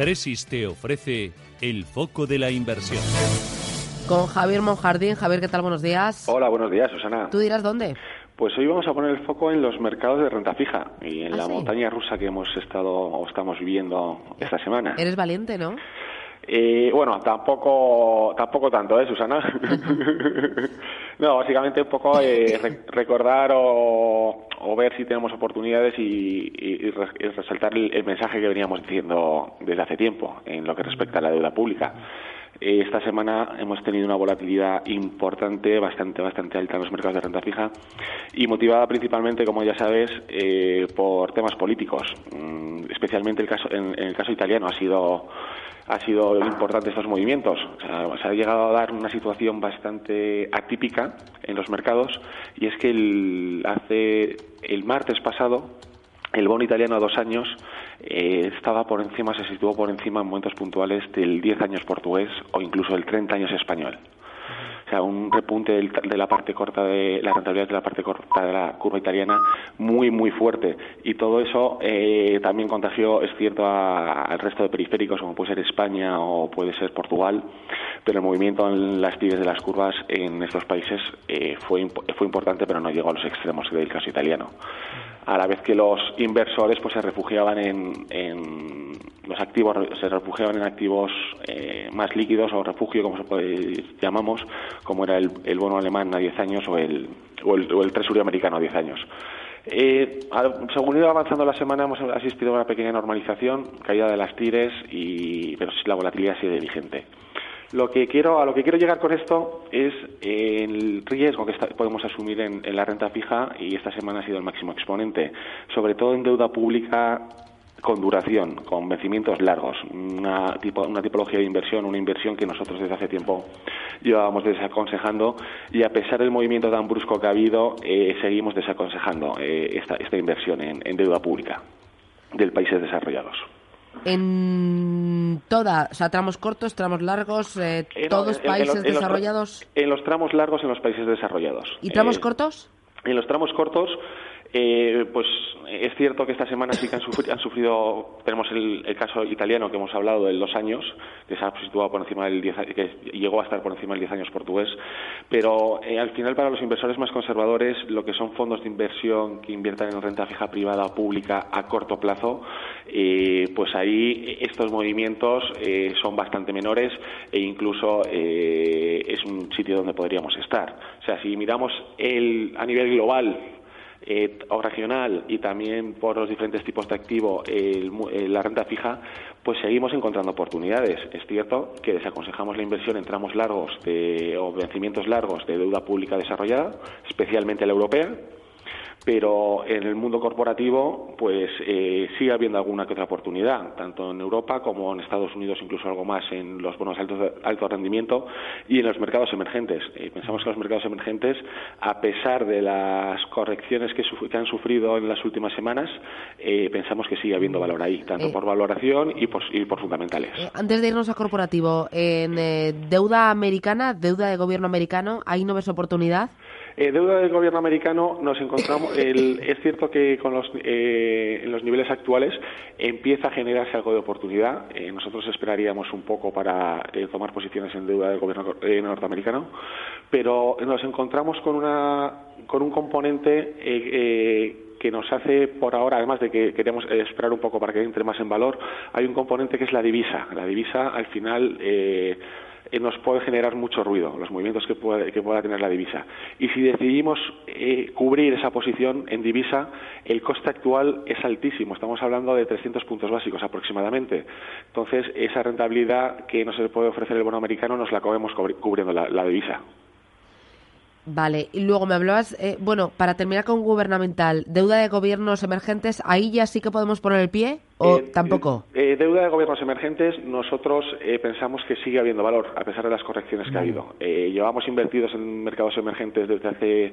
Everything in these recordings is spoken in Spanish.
Tresis te ofrece el foco de la inversión. Con Javier Monjardín. Javier, ¿qué tal? Buenos días. Hola, buenos días, Susana. ¿Tú dirás dónde? Pues hoy vamos a poner el foco en los mercados de renta fija y en ¿Ah, la sí? montaña rusa que hemos estado o estamos viviendo esta semana. Eres valiente, ¿no? Eh, bueno, tampoco, tampoco tanto, ¿eh, Susana? no, básicamente un poco eh, re- recordar o, o ver si tenemos oportunidades y, y- y y resaltar el, el mensaje que veníamos diciendo desde hace tiempo en lo que respecta a la deuda pública. Esta semana hemos tenido una volatilidad importante, bastante, bastante alta en los mercados de renta fija y motivada principalmente, como ya sabes, eh, por temas políticos. Mm, especialmente el caso, en, el caso italiano ha sido ha sido importante estos movimientos. Se ha llegado a dar una situación bastante atípica en los mercados y es que hace el martes pasado el bono italiano a dos años eh, estaba por encima, se situó por encima en momentos puntuales del 10 años portugués o incluso del 30 años español. Sea, un repunte de la parte corta de la rentabilidad de la parte corta de la curva italiana muy, muy fuerte. Y todo eso eh, también contagió, es cierto, a- al resto de periféricos, como puede ser España o puede ser Portugal, pero el movimiento en las pibes de las curvas en estos países eh, fue, fue importante, pero no llegó a los extremos del caso italiano a la vez que los inversores pues se refugiaban en, en los activos se refugiaban en activos eh, más líquidos o refugio como se puede, llamamos como era el, el bono alemán a 10 años o el o el, o el tresurio americano a 10 años. Eh, según iba avanzando la semana hemos asistido a una pequeña normalización caída de las tires y pero la volatilidad sigue vigente. Lo que quiero, a lo que quiero llegar con esto es el riesgo que podemos asumir en la renta fija y esta semana ha sido el máximo exponente, sobre todo en deuda pública con duración, con vencimientos largos, una, tipo, una tipología de inversión, una inversión que nosotros desde hace tiempo llevábamos desaconsejando y a pesar del movimiento tan brusco que ha habido, eh, seguimos desaconsejando eh, esta, esta inversión en, en deuda pública de países desarrollados. En toda, o sea, tramos cortos, tramos largos, eh, todos en- en países los- los desarrollados. En los tramos largos en los países desarrollados. ¿Y tramos Eh, cortos? En los tramos cortos, eh, pues es cierto que esta semana sí que han, sufri- han sufrido, tenemos el, el caso italiano que hemos hablado de dos años, que se ha situado por encima del 10, a- que llegó a estar por encima del 10 años portugués, pero eh, al final para los inversores más conservadores, lo que son fondos de inversión que inviertan en renta fija privada o pública a corto plazo, eh, pues ahí estos movimientos eh, son bastante menores e incluso eh, es un sitio donde podríamos estar. O sea, si miramos el, a nivel global eh, o regional y también por los diferentes tipos de activo el eh, la renta fija, pues seguimos encontrando oportunidades. Es cierto que desaconsejamos la inversión en tramos largos de, o vencimientos largos de deuda pública desarrollada, especialmente la europea, pero en el mundo corporativo pues eh, sigue habiendo alguna que otra oportunidad, tanto en Europa como en Estados Unidos, incluso algo más en los bonos altos de alto rendimiento y en los mercados emergentes. Eh, pensamos que los mercados emergentes, a pesar de las correcciones que, que han sufrido en las últimas semanas, eh, pensamos que sigue habiendo valor ahí, tanto Eh. por valoración y por, y por fundamentales. Eh, antes de irnos a corporativo, en eh, deuda americana, deuda de gobierno americano, ¿ahí no ves oportunidad? Eh, deuda del gobierno americano nos encontramos. el- es cierto que con los, eh, en los niveles actuales empieza a generarse algo de oportunidad. Eh, nosotros esperaríamos un poco para eh, tomar posiciones en deuda del gobierno norteamericano, pero nos encontramos con una con un componente que nos hace por ahora, además de que queremos eh, esperar un poco para que entre más en valor, hay un componente que es la divisa. La divisa al final eh, eh, nos puede generar mucho ruido, los movimientos que, puede- que pueda tener la divisa. Y si decidimos eh, cubrir esa posición en divisa, el coste actual es altísimo, estamos hablando de 300 puntos básicos aproximadamente. Entonces, esa rentabilidad que nos puede ofrecer el bono americano nos la cubri- cubriendo la, la divisa. Vale, y luego me hablabas, eh, bueno, para terminar con gubernamental, deuda de gobiernos emergentes, ¿ahí ya sí que podemos poner el pie o Eh, tampoco? eh, deuda de gobiernos emergentes, nosotros eh, pensamos que sigue habiendo valor, a pesar de las correcciones que ha habido. Eh, llevamos invertidos en mercados emergentes desde hace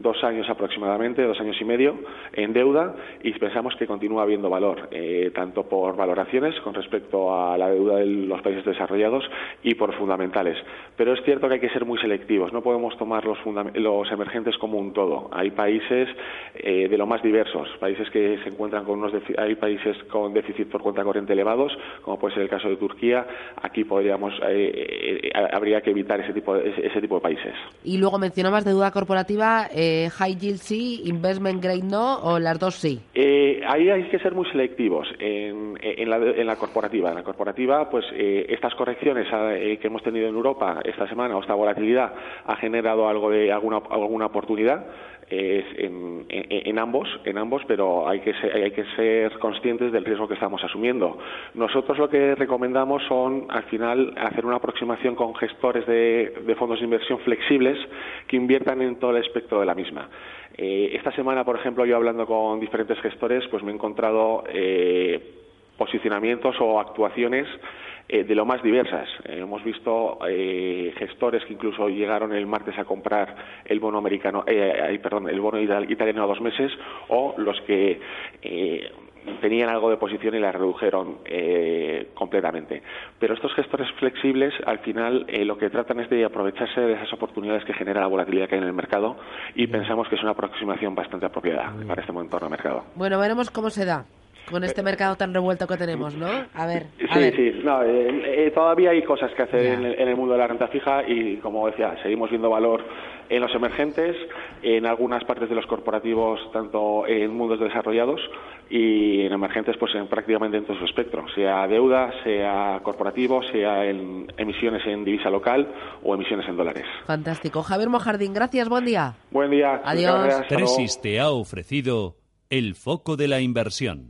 dos años aproximadamente, dos años y medio, en deuda y pensamos que continúa habiendo valor, eh, tanto por valoraciones con respecto a la deuda de los países desarrollados y por fundamentales. Pero es cierto que hay que ser muy selectivos, no podemos tomar los, los emergentes como un todo. Hay países eh, de lo más diversos, países que se encuentran con unos hay países con déficit por cuenta corriente elevados, como puede ser el caso de Turquía. Aquí podríamos eh, habría que evitar ese tipo de, ese, tipo de países. Y luego mencionabas deuda corporativa, high yield sí, investment grade no, o las dos sí. Eh, ahí hay que ser muy selectivos en, en la, en la corporativa. En la corporativa, pues eh, estas correcciones eh, que hemos tenido en Europa esta semana o esta volatilidad ha generado algo de alguna, alguna oportunidad en, ambos, en ambos, pero hay que, ser, hay que ser conscientes del riesgo que estamos asumiendo. Nosotros lo que recomendamos son, al final, hacer una aproximación con gestores de, de fondos de inversión flexibles que inviertan en todo el espectro de la misma. Eh, esta semana, por ejemplo, yo hablando con diferentes gestores, pues me he encontrado eh, posicionamientos o actuaciones eh, de lo más diversas. Eh, hemos visto eh, gestores que incluso llegaron el martes a comprar el bono americano, eh, perdón, el bono ital- italiano a dos meses, o los que eh, tenían algo de posición y la redujeron eh, completamente. Pero estos gestores flexibles, al final, eh, lo que tratan es de aprovecharse de esas oportunidades que genera la volatilidad que hay en el mercado y pensamos que es una aproximación bastante apropiada para este momento del mercado. Bueno, veremos cómo se da con este mercado tan revuelto que tenemos, ¿no? A ver, a Sí, ver. sí, no, eh, eh, todavía hay cosas que hacer en el, en el mundo de la renta fija y, como decía, seguimos viendo valor en los emergentes, en algunas partes de los corporativos, tanto en mundos desarrollados y en emergentes, pues en prácticamente en todo su espectro, sea deuda, sea corporativo, sea en emisiones en divisa local o emisiones en dólares. Fantástico. Javier Mojardín, gracias, buen día. Buen día. Adiós. Tresis te ha ofrecido el foco de la inversión.